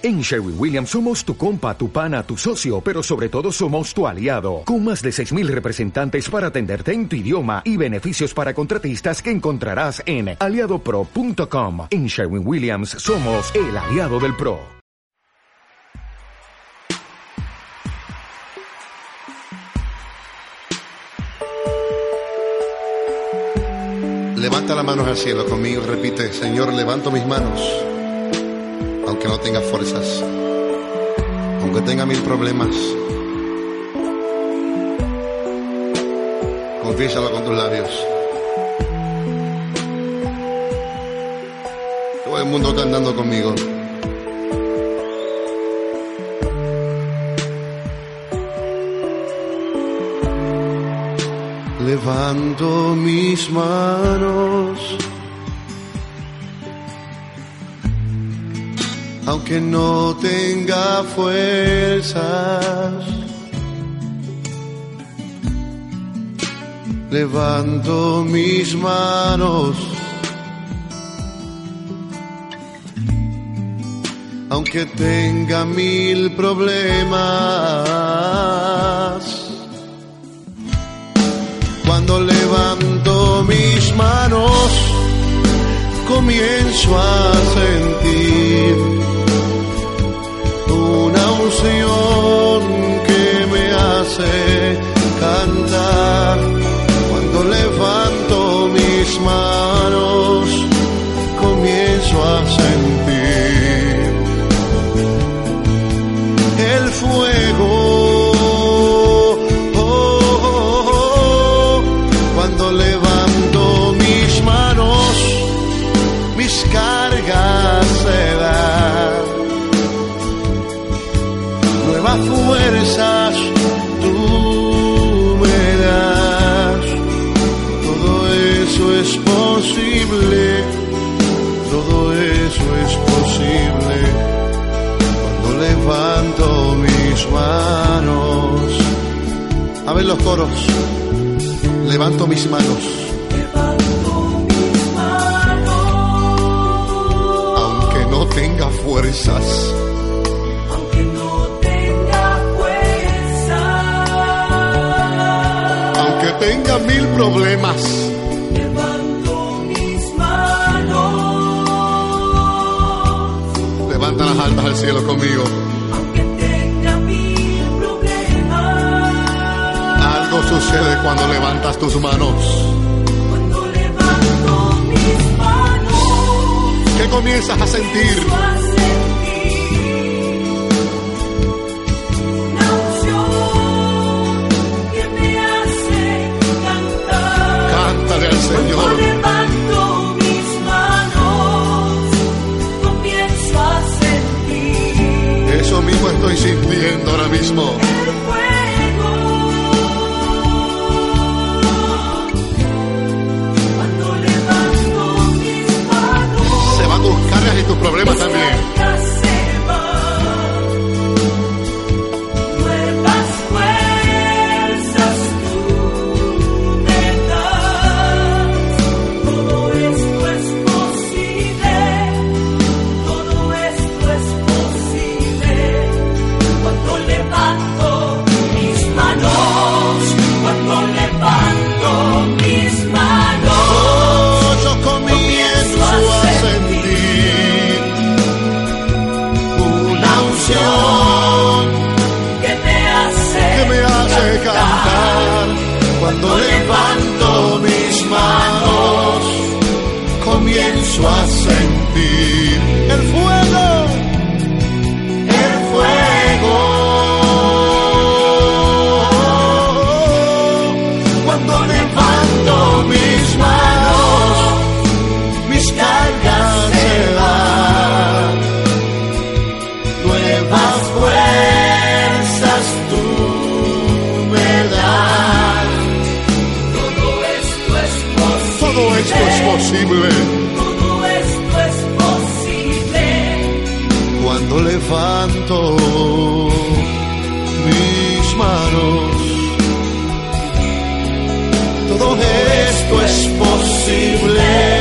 En Sherwin Williams somos tu compa, tu pana, tu socio, pero sobre todo somos tu aliado, con más de 6.000 representantes para atenderte en tu idioma y beneficios para contratistas que encontrarás en aliadopro.com. En Sherwin Williams somos el aliado del PRO. Levanta las manos al cielo conmigo, repite, Señor, levanto mis manos aunque no tenga fuerzas, aunque tenga mil problemas. Confiésalo con tus labios. Todo el mundo está andando conmigo. Levanto mis manos aunque no tenga fuerzas. Levanto mis manos, aunque tenga mil problemas. Cuando levanto mis manos, comienzo a sentir cantar. Cuando levanto mis manos comienzo a sentir el fuego. Oh, oh, oh, cuando levanto mis manos mis cargas se dan. Fuerzas los coros. Levanto mis manos. Levanto mis manos. Aunque no tenga fuerzas. tenga mil problemas. Levanto mis manos. Levanta las altas al cielo conmigo. Sucede cuando levantas tus manos. Cuando levanto mis manos. ¿Qué comienzas a sentir? Esto es posible. levanto mis manos. Todo posible, todo esto es posible.